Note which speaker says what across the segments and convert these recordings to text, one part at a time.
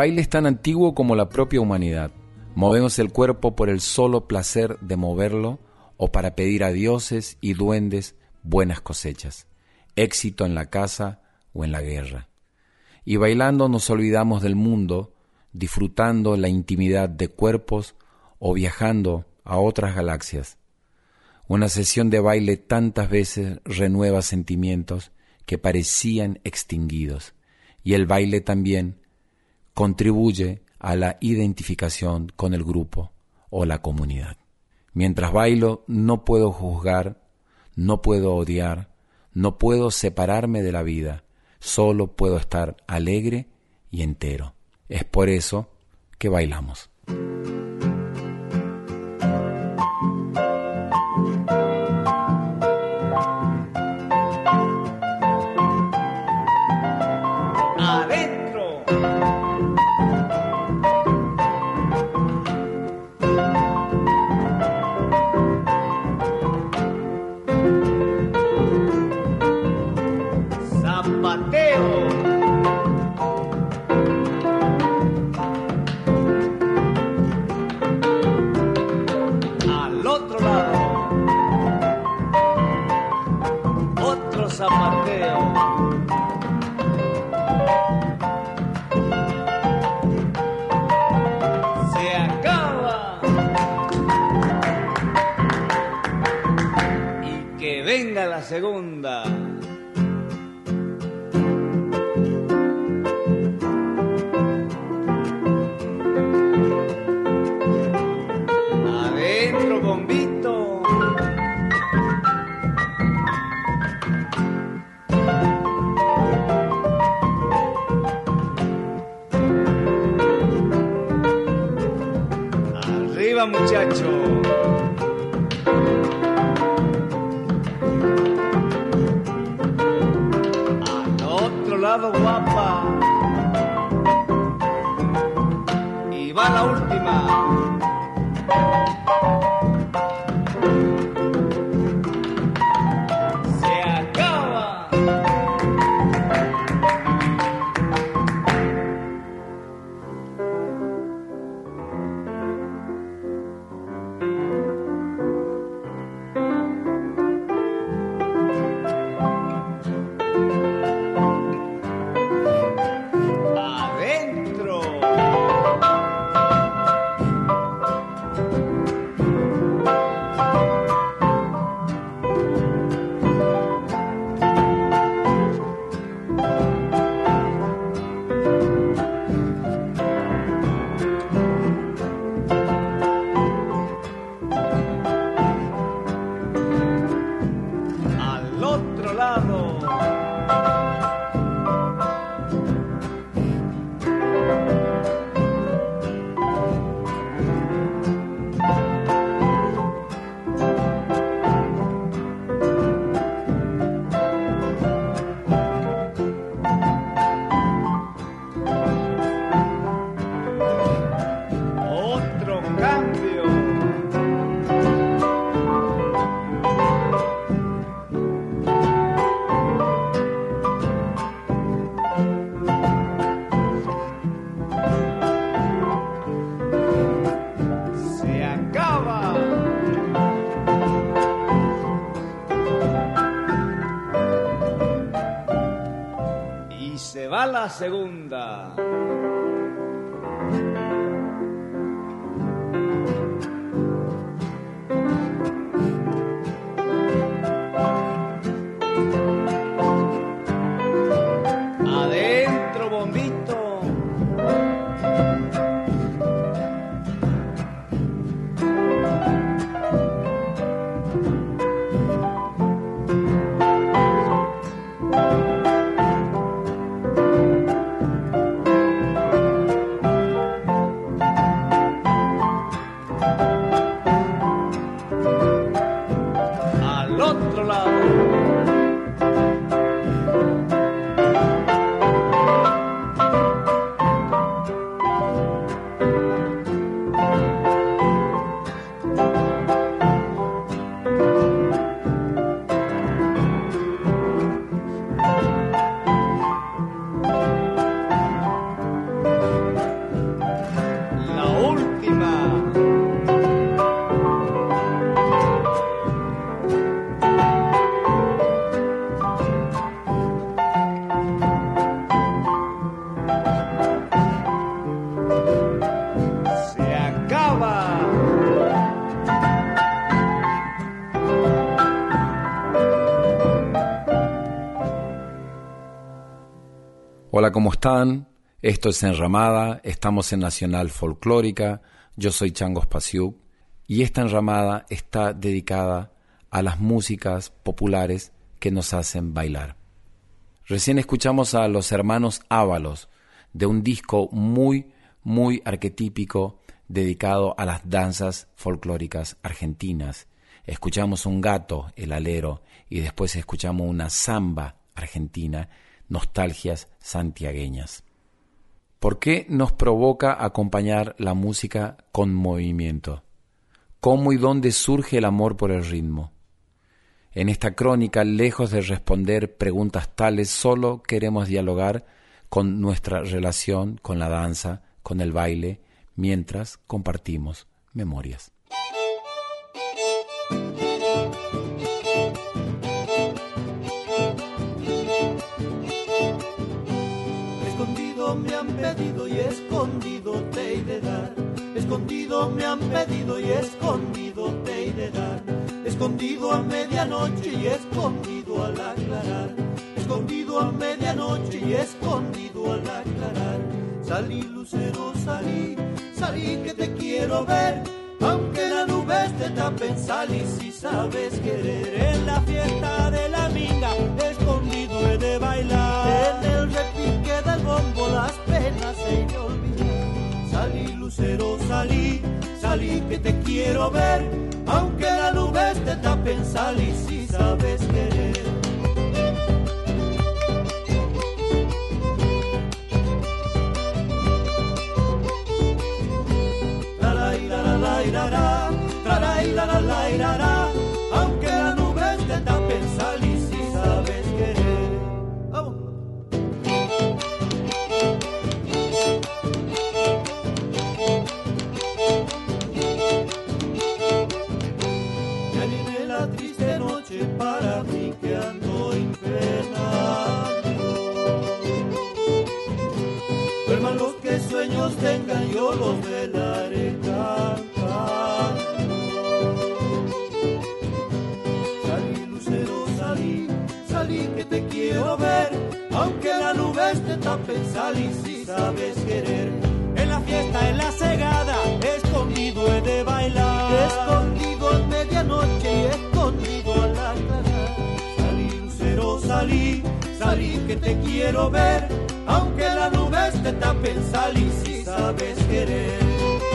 Speaker 1: Baile es tan antiguo como la propia humanidad. Movemos el cuerpo por el solo placer de moverlo o para pedir a dioses y duendes buenas cosechas, éxito en la casa o en la guerra. Y bailando nos olvidamos del mundo, disfrutando la intimidad de cuerpos o viajando a otras galaxias. Una sesión de baile tantas veces renueva sentimientos que parecían extinguidos, y el baile también contribuye a la identificación con el grupo o la comunidad. Mientras bailo no puedo juzgar, no puedo odiar, no puedo separarme de la vida, solo puedo estar alegre y entero. Es por eso que bailamos.
Speaker 2: Segunda. Segunda.
Speaker 1: Hola, ¿cómo están? Esto es Enramada, estamos en Nacional Folclórica, yo soy Changos Pasiuk y esta enramada está dedicada a las músicas populares que nos hacen bailar. Recién escuchamos a los hermanos Ábalos de un disco muy, muy arquetípico dedicado a las danzas folclóricas argentinas. Escuchamos un gato, el alero, y después escuchamos una samba argentina nostalgias santiagueñas. ¿Por qué nos provoca acompañar la música con movimiento? ¿Cómo y dónde surge el amor por el ritmo? En esta crónica, lejos de responder preguntas tales, solo queremos dialogar con nuestra relación con la danza, con el baile, mientras compartimos memorias.
Speaker 3: Escondido me han pedido y escondido te de dar. Escondido a medianoche y escondido al aclarar. Escondido a medianoche y escondido al aclarar. Salí lucero, salí, salí que te quiero ver. Aunque la nube te tapen, salí si sabes querer. En la fiesta de la minga, escondido he de bailar. En el repique del bombo, las penas se olvidan. Salí lucero, salí, salí que te quiero ver. Aunque la nube te tapen, salí si sabes querer. aunque tape, y si sabes querer. En la fiesta, en la cegada, escondido he de bailar. Escondido en medianoche escondido a la clara. Salí, lucero, salí, salí que te quiero ver, aunque la nube te tape, y si sabes querer.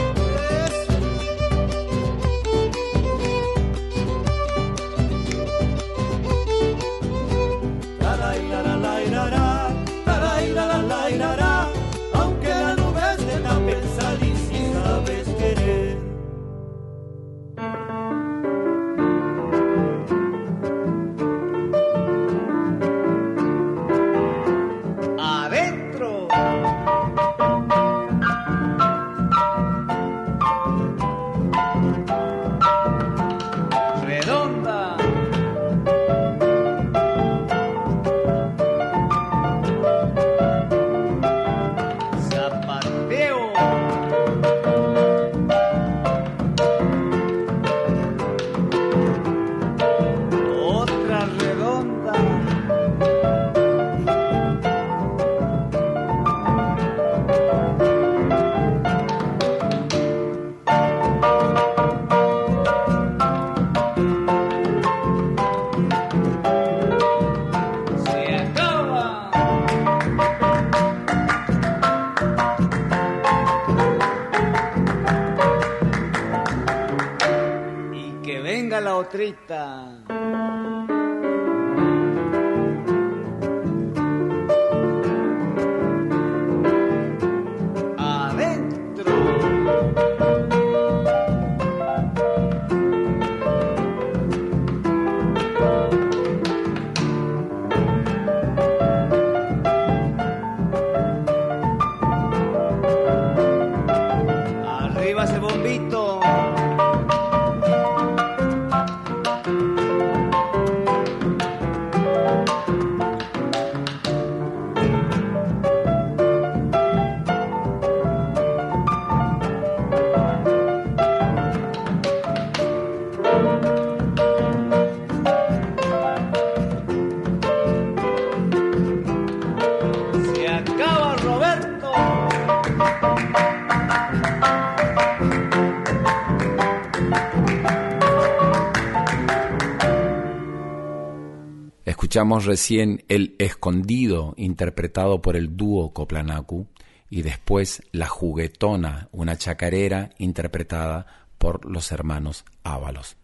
Speaker 1: Recién El Escondido, interpretado por el dúo Coplanacu, y después La Juguetona, una chacarera interpretada por los hermanos Ábalos.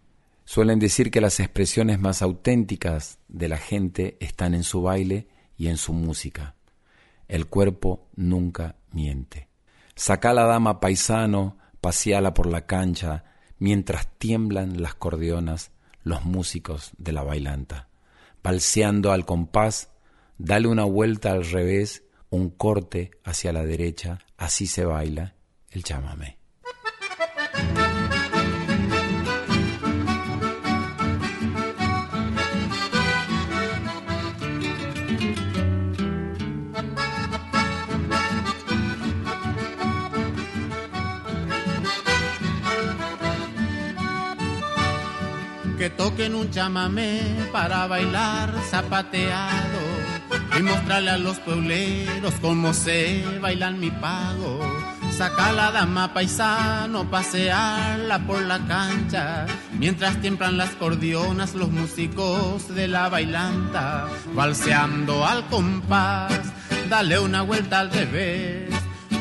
Speaker 1: Suelen decir que las expresiones más auténticas de la gente están en su baile y en su música. El cuerpo nunca miente. Saca la dama paisano, paseala por la cancha, mientras tiemblan las cordionas los músicos de la bailanta palseando al compás, dale una vuelta al revés, un corte hacia la derecha, así se baila el chamamé.
Speaker 4: Que toquen un chamamé para bailar zapateado y mostrarle a los puebleros cómo se bailan mi pago. Saca la dama paisano, pasearla por la cancha, mientras tiemblan las cordionas los músicos de la bailanta, balseando al compás, dale una vuelta al revés,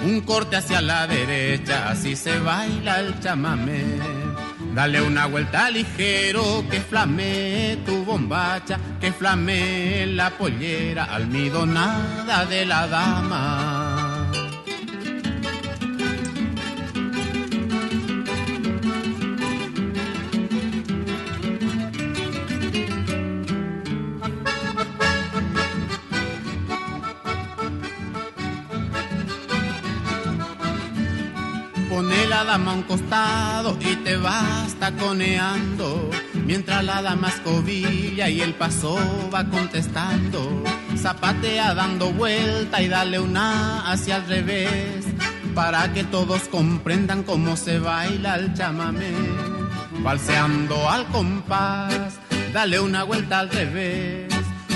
Speaker 4: un corte hacia la derecha, así se baila el chamamé. Dale una vuelta ligero que flame tu bombacha, que flame la pollera almidonada de la dama. Dama a un costado y te vas taconeando. Mientras la dama escobilla y el paso va contestando. Zapatea dando vuelta y dale una hacia el revés. Para que todos comprendan cómo se baila el chamamé. Balseando al compás, dale una vuelta al revés.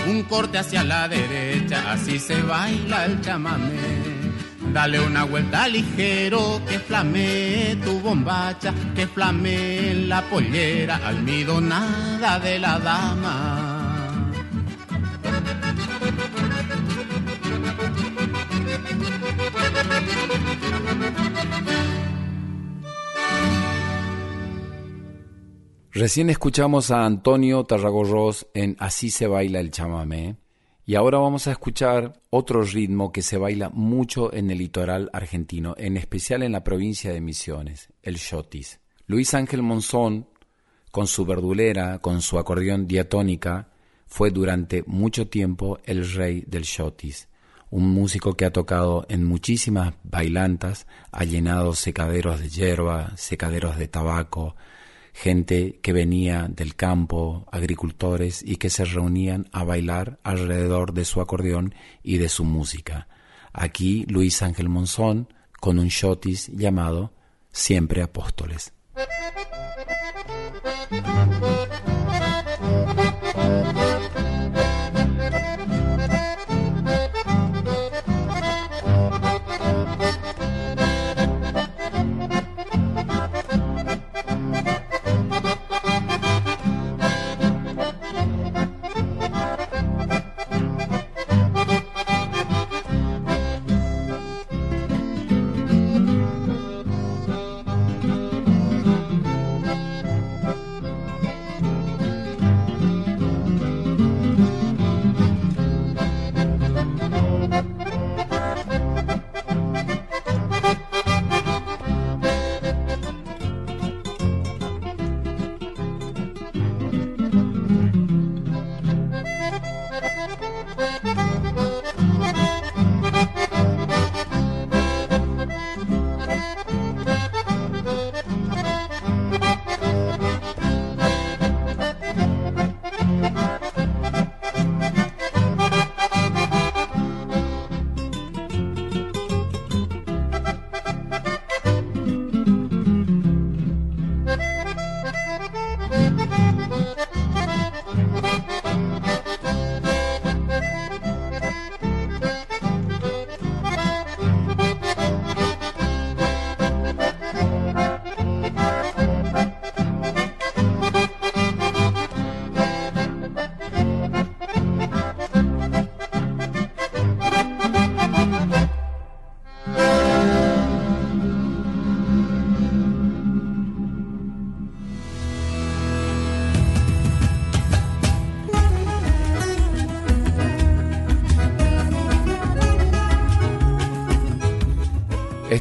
Speaker 4: Un corte hacia la derecha, así se baila el chamamé. Dale una vuelta ligero, que flame tu bombacha, que flame la pollera almidonada de la dama.
Speaker 1: Recién escuchamos a Antonio Tarragorros en Así se baila el chamamé y ahora vamos a escuchar otro ritmo que se baila mucho en el litoral argentino, en especial en la provincia de Misiones, el shotis. Luis Ángel Monzón, con su verdulera, con su acordeón diatónica, fue durante mucho tiempo el rey del shotis, un músico que ha tocado en muchísimas bailantas, ha llenado secaderos de hierba, secaderos de tabaco, gente que venía del campo, agricultores, y que se reunían a bailar alrededor de su acordeón y de su música. Aquí Luis Ángel Monzón con un shotis llamado Siempre Apóstoles.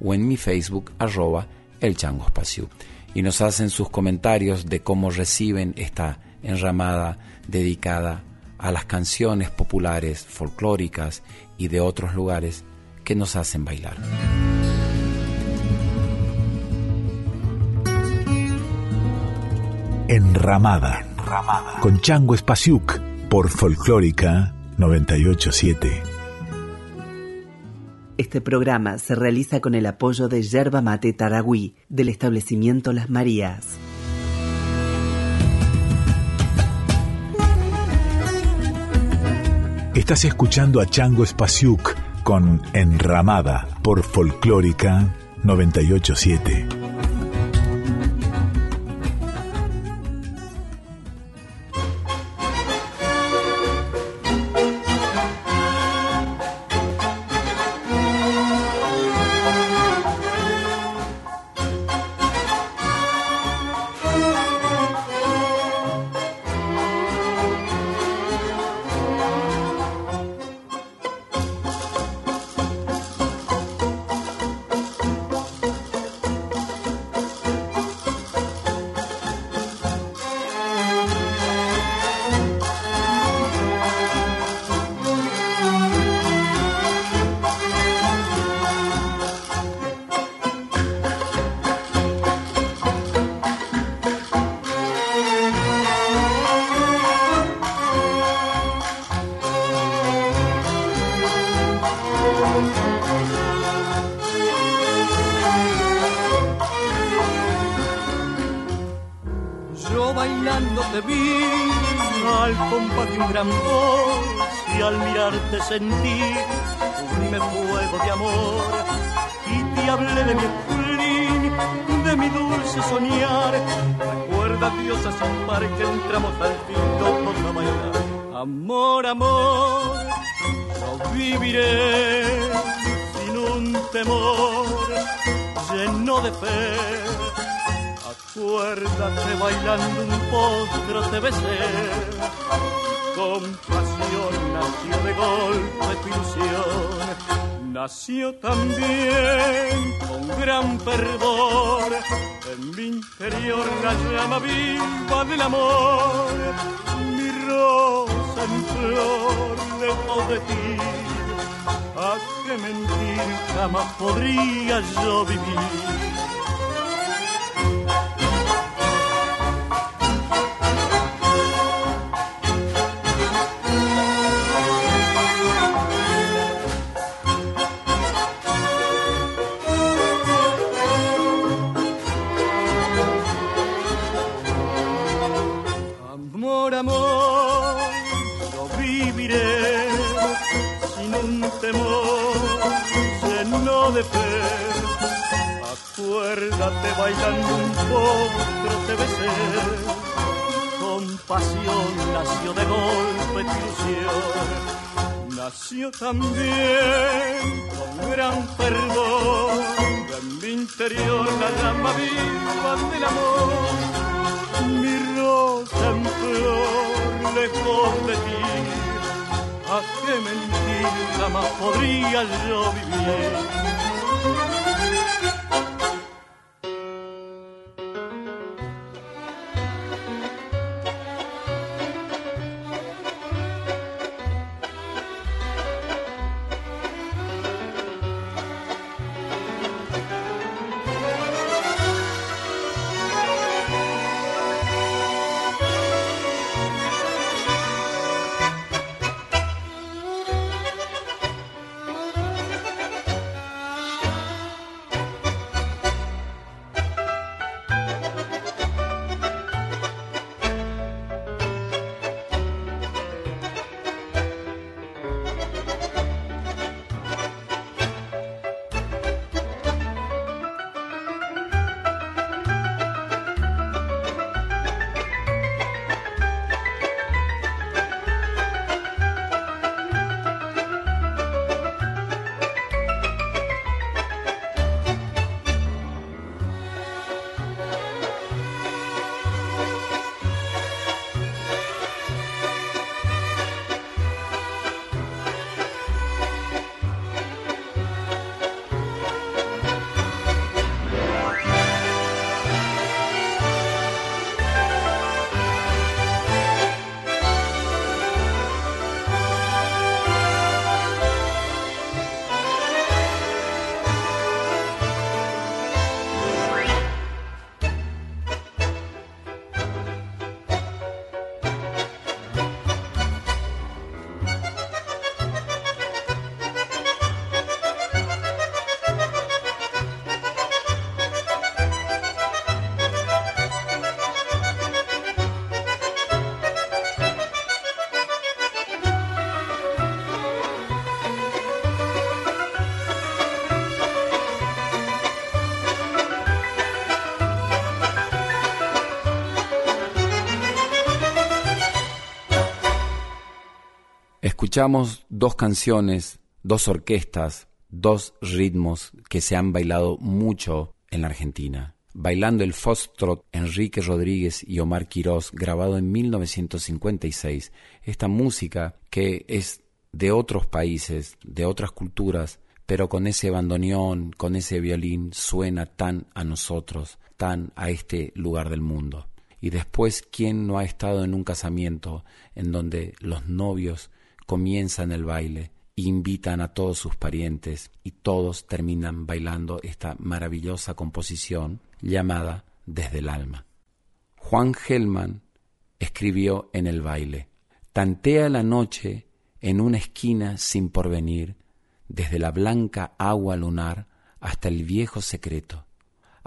Speaker 1: o en mi Facebook arroba el Y nos hacen sus comentarios de cómo reciben esta enramada dedicada a las canciones populares, folclóricas y de otros lugares que nos hacen bailar.
Speaker 5: Enramada, Enramada. con Chango Espasiuk por Folclórica 987.
Speaker 6: Este programa se realiza con el apoyo de Yerba Mate Taragüí del establecimiento Las Marías.
Speaker 5: Estás escuchando a Chango Espasiuk con Enramada por Folclórica 987.
Speaker 7: compás de un gran voz y al mirarte sentí sublime fuego de amor y te hablé de mi Julín, de mi dulce soñar. Recuerda diosa sin par que entramos al fin todos a bailar. Amor, amor, yo viviré sin un temor lleno de fe nació también con gran fervor en mi interior la llama viva del amor, mi rosa en flor lejos de ti. ¿A qué mentir jamás podría yo vivir? Bailando un potro te besé. Con pasión nació de golpe tu nació también con gran perdón. En mi interior la llama viva del amor, mi rosa en flor lejos de ti. ¿A qué mentir jamás podría yo vivir?
Speaker 1: Dos canciones, dos orquestas, dos ritmos que se han bailado mucho en la Argentina. Bailando el Foxtrot, Enrique Rodríguez y Omar Quirós, grabado en 1956. Esta música que es de otros países, de otras culturas, pero con ese bandoneón, con ese violín, suena tan a nosotros, tan a este lugar del mundo. Y después, ¿quién no ha estado en un casamiento en donde los novios comienzan el baile, invitan a todos sus parientes y todos terminan bailando esta maravillosa composición llamada Desde el alma? Juan Gelman escribió en el baile, Tantea la noche en una esquina sin porvenir, desde la blanca agua lunar hasta el viejo secreto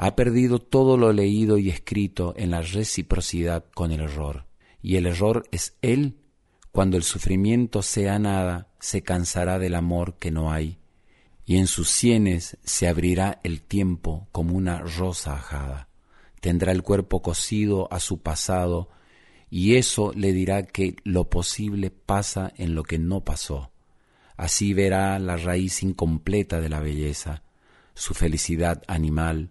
Speaker 1: ha perdido todo lo leído y escrito en la reciprocidad con el error. Y el error es él. Cuando el sufrimiento sea nada, se cansará del amor que no hay, y en sus sienes se abrirá el tiempo como una rosa ajada. Tendrá el cuerpo cosido a su pasado, y eso le dirá que lo posible pasa en lo que no pasó. Así verá la raíz incompleta de la belleza, su felicidad animal,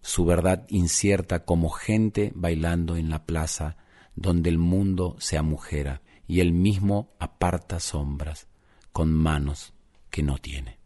Speaker 1: su verdad incierta como gente bailando en la plaza donde el mundo se amujera y él mismo aparta sombras con manos que no tiene.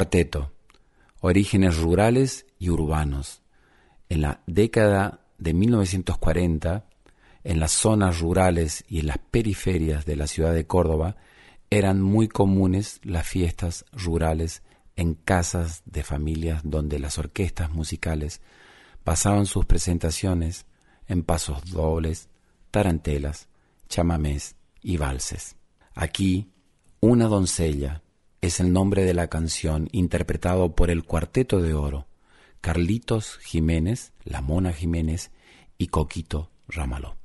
Speaker 1: Cuarteto, orígenes rurales y urbanos. En la década de 1940, en las zonas rurales y en las periferias de la ciudad de Córdoba, eran muy comunes las fiestas rurales en casas de familias donde las orquestas musicales pasaban sus presentaciones en pasos dobles, tarantelas, chamamés y valses. Aquí, una doncella es el nombre de la canción interpretado por el Cuarteto de Oro, Carlitos Jiménez, La Mona Jiménez y Coquito Ramaló.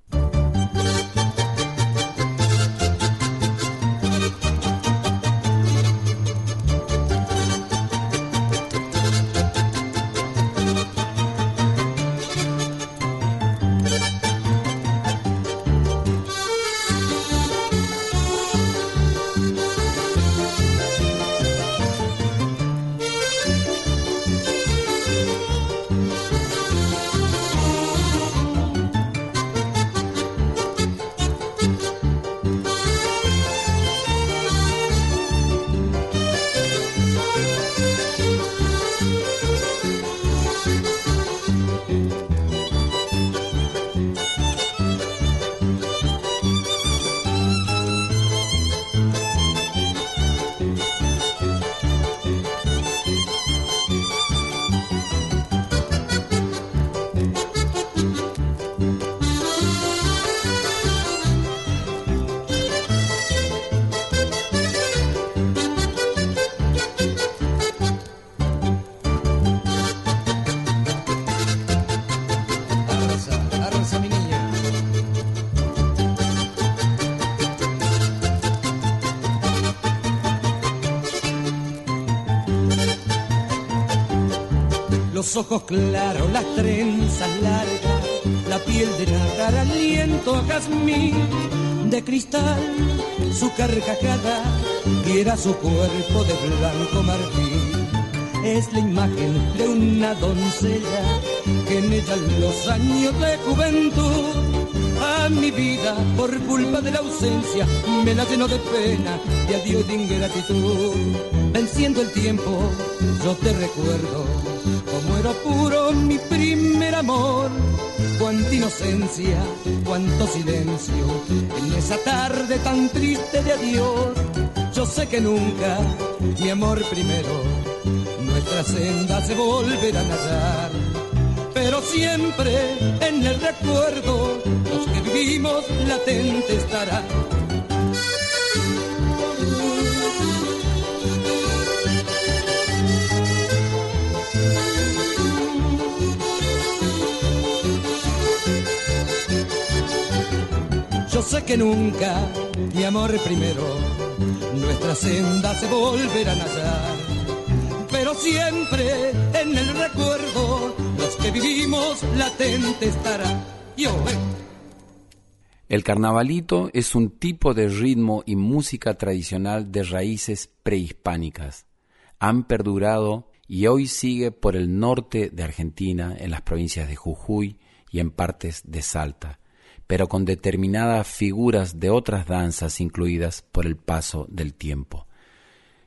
Speaker 8: Ojos claros, las trenzas largas, la piel de nadar, aliento a jazmín de cristal, su carcajada y era su cuerpo de blanco marfil. Es la imagen de una doncella que en ella los años de juventud a mi vida por culpa de la ausencia me la lleno de pena, de adiós de ingratitud. Venciendo el tiempo, yo te recuerdo como era puro mi primer amor. Cuánta inocencia, cuánto silencio en esa tarde tan triste de adiós. Yo sé que nunca, mi amor primero, nuestras sendas se volverán a hallar pero siempre en el recuerdo los que vivimos latente estará. Yo sé que nunca, mi amor primero, nuestras sendas se volverán a hallar, pero siempre en el recuerdo que vivimos latente estará. Yo, eh.
Speaker 1: El carnavalito es un tipo de ritmo y música tradicional de raíces prehispánicas. Han perdurado y hoy sigue por el norte de Argentina, en las provincias de Jujuy y en partes de Salta, pero con determinadas figuras de otras danzas incluidas por el paso del tiempo.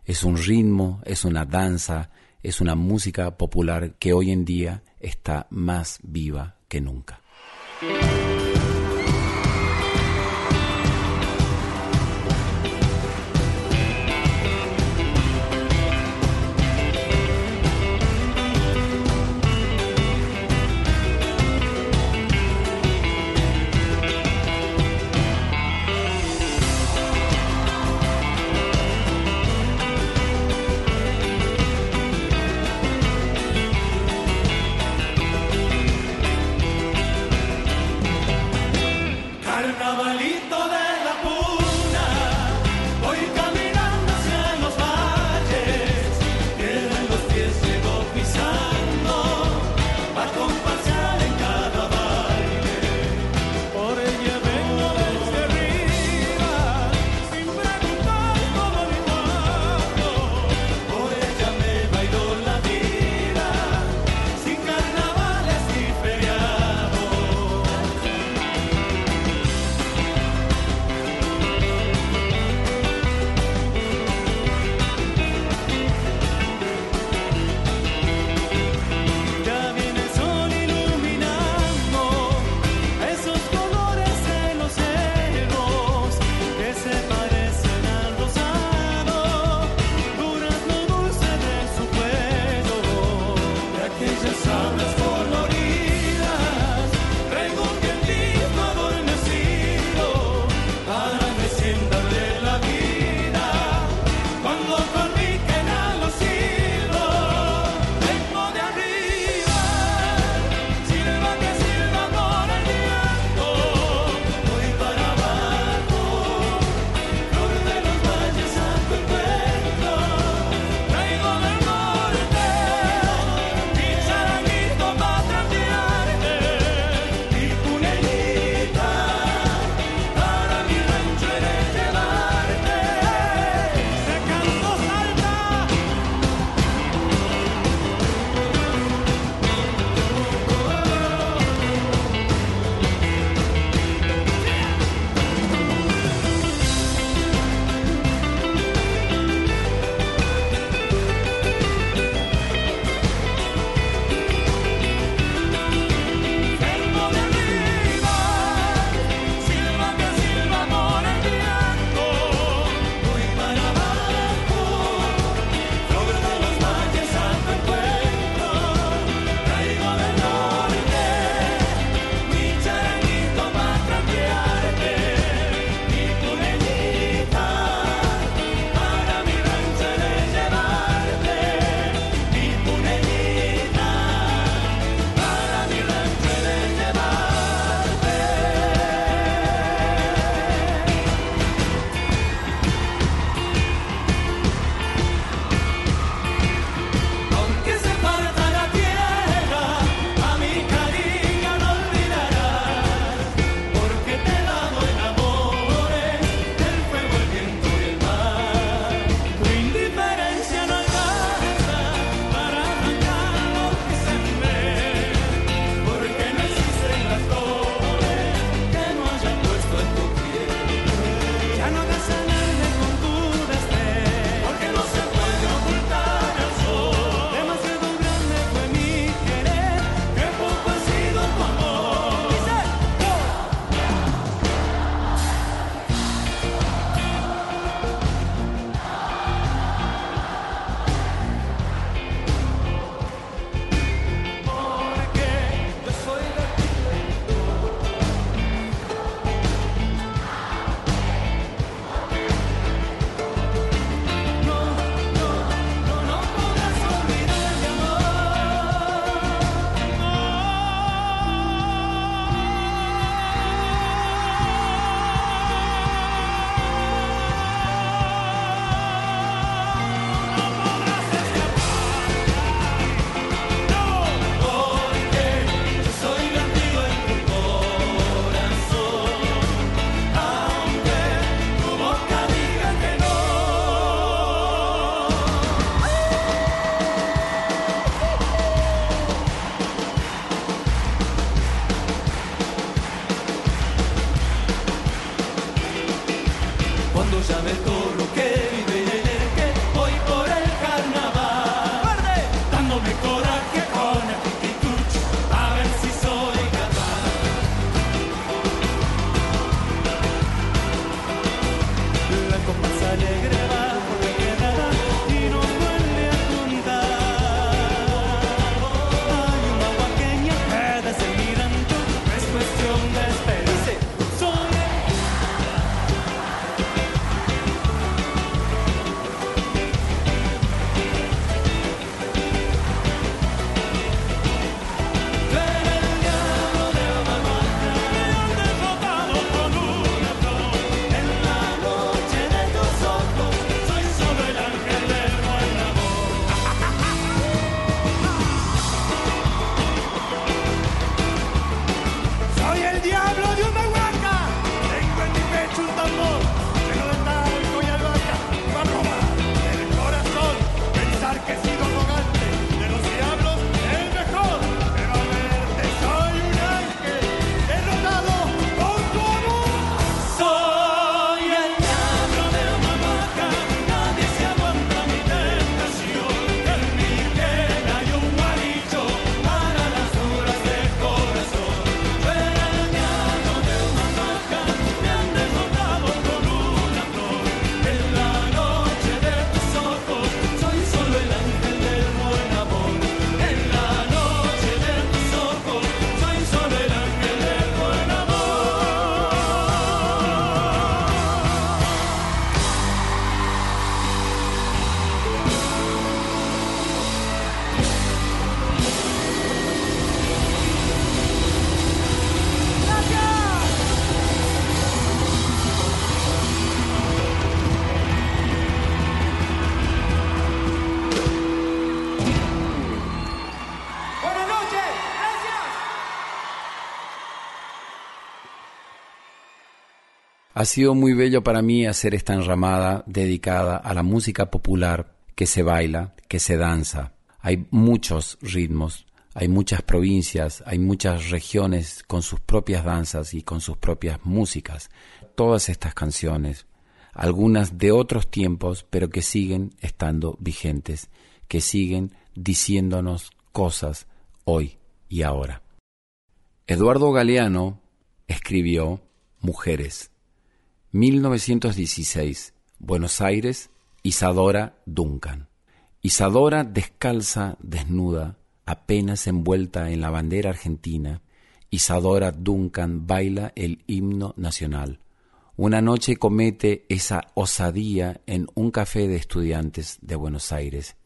Speaker 1: Es un ritmo, es una danza, es una música popular que hoy en día está más viva que nunca. in Ha sido muy bello para mí hacer esta enramada dedicada a la música popular que se baila, que se danza. Hay muchos ritmos, hay muchas provincias, hay muchas regiones con sus propias danzas y con sus propias músicas. Todas estas canciones, algunas de otros tiempos, pero que siguen estando vigentes, que siguen diciéndonos cosas hoy y ahora. Eduardo Galeano escribió Mujeres 1916, Buenos Aires, Isadora Duncan. Isadora descalza, desnuda, apenas envuelta en la bandera argentina, Isadora Duncan baila el himno nacional. Una noche comete esa osadía en un café de estudiantes de Buenos Aires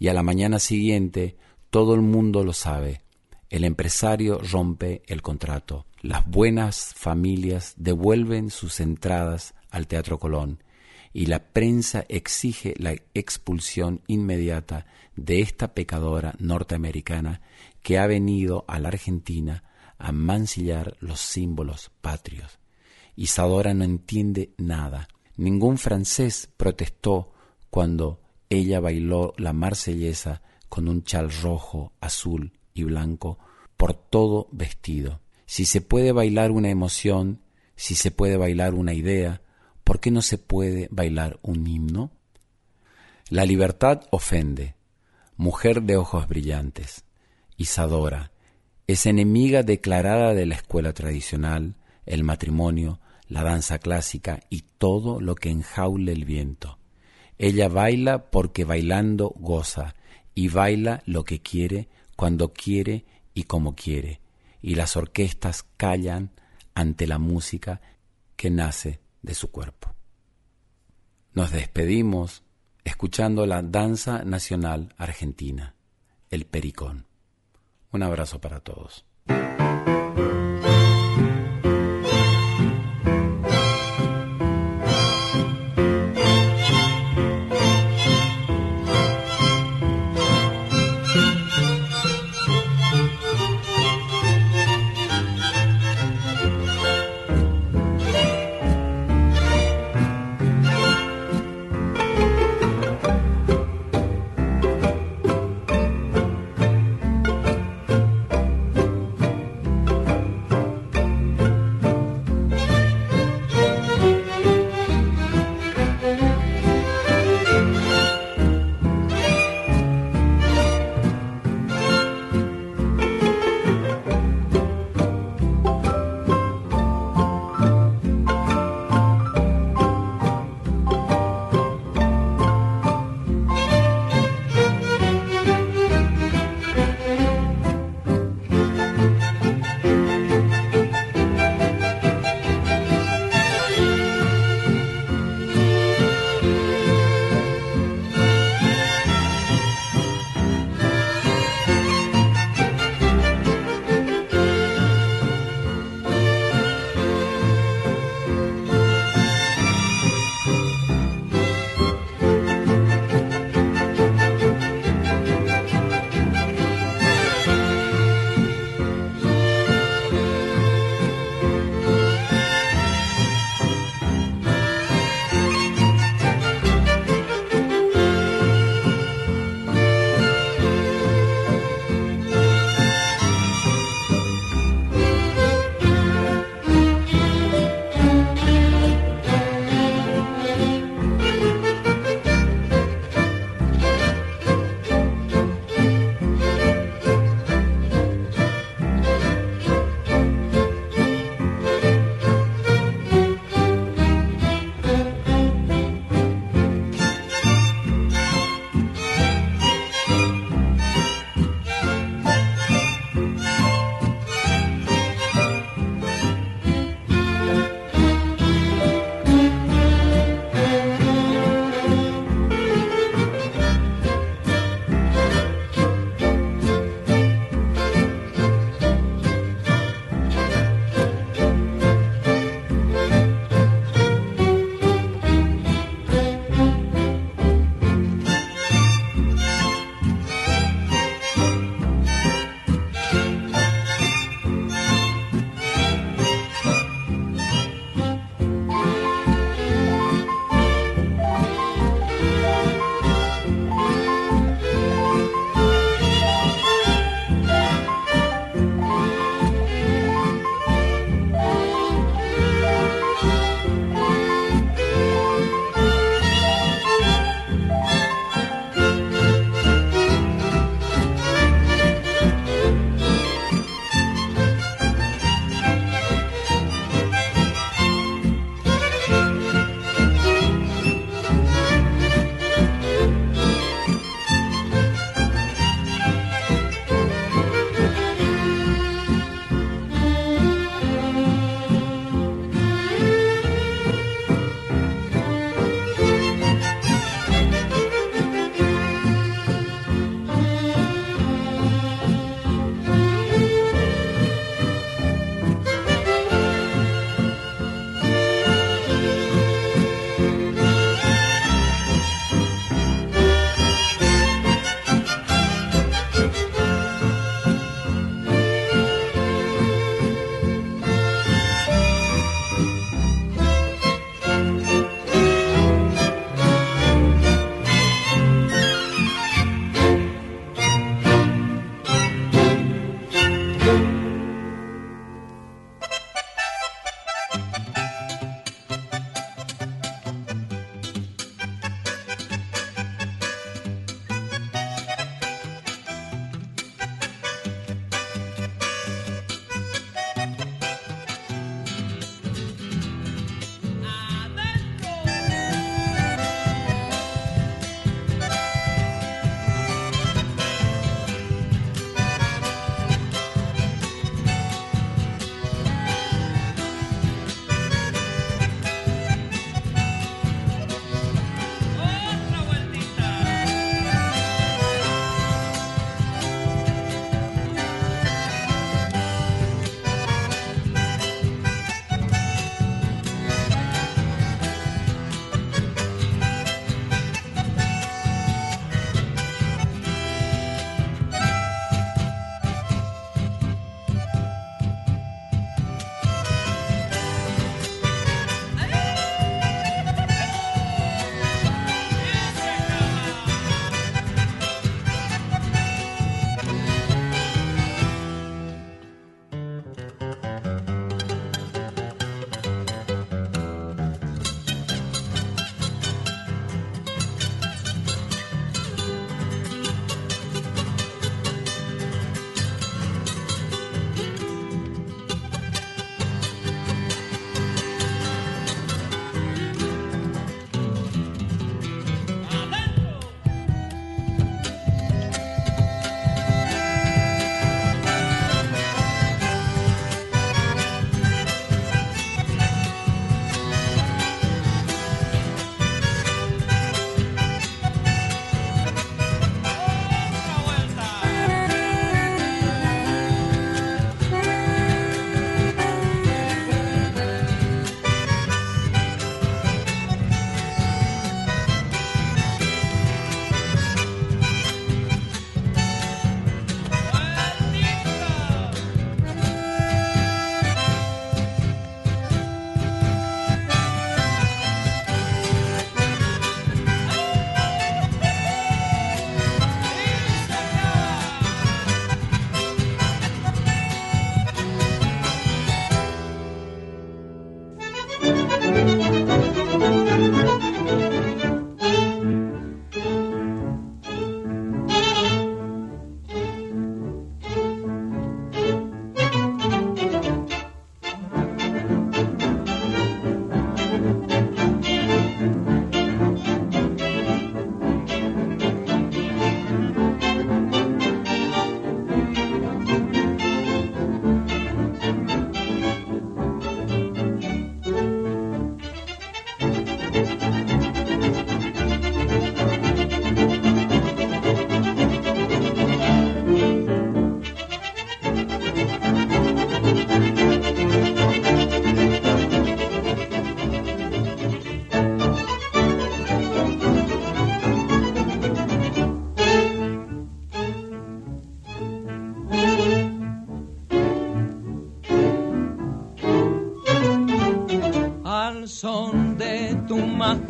Speaker 1: y a la mañana siguiente todo el mundo lo sabe. El empresario rompe el contrato. Las buenas familias devuelven sus entradas al Teatro Colón y la prensa exige la expulsión inmediata de esta pecadora norteamericana que ha venido a la Argentina a mancillar los símbolos patrios. Isadora no entiende nada. Ningún francés protestó cuando ella bailó la marsellesa con un chal rojo, azul y blanco por todo vestido. Si se puede bailar una emoción, si se puede bailar una idea, ¿por qué no se puede bailar un himno? La libertad ofende. Mujer de ojos brillantes, Isadora, es enemiga declarada de la escuela tradicional, el matrimonio, la danza clásica y todo lo que enjaule el viento. Ella baila porque bailando goza y baila lo que quiere, cuando quiere y como quiere, y las orquestas callan ante la música que nace de su cuerpo. Nos despedimos escuchando la danza nacional argentina, el pericón. Un abrazo para todos.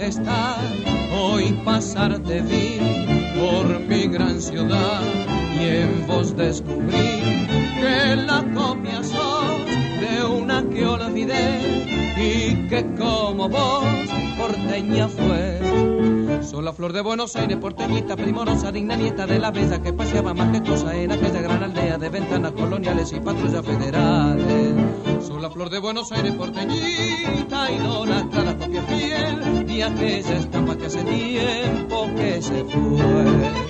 Speaker 9: Majestad, hoy pasarte vi por mi gran ciudad y en vos descubrí que la copia sos de una que olvidé y que como vos porteña fue Soy la flor de Buenos Aires, porteñita, primorosa, digna nieta de la bella que paseaba majestuosa en aquella gran aldea de ventanas coloniales y patrullas federales. Soy la flor de Buenos Aires, porteñita, copia fiel y aquella estampa que hace tiempo que se fue.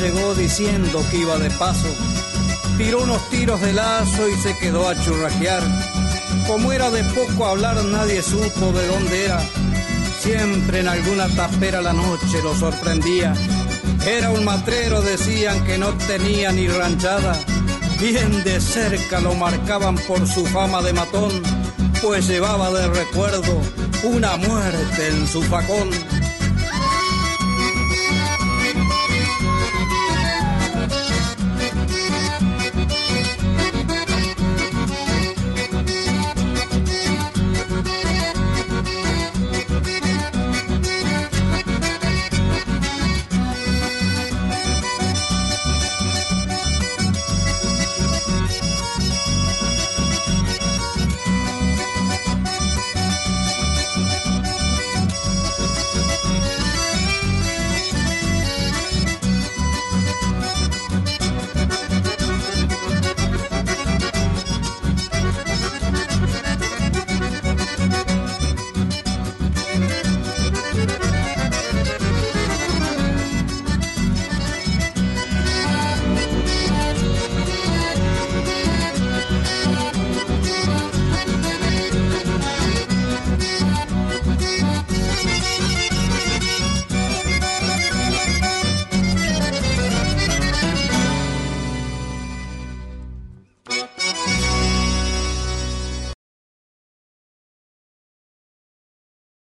Speaker 10: Llegó diciendo que iba de paso, tiró unos tiros de lazo y se quedó a churraquear. Como era de poco hablar, nadie supo de dónde era. Siempre en alguna tapera la noche lo sorprendía. Era un matrero, decían que no tenía ni ranchada. Bien de cerca lo marcaban por su fama de matón, pues llevaba de recuerdo una muerte en su facón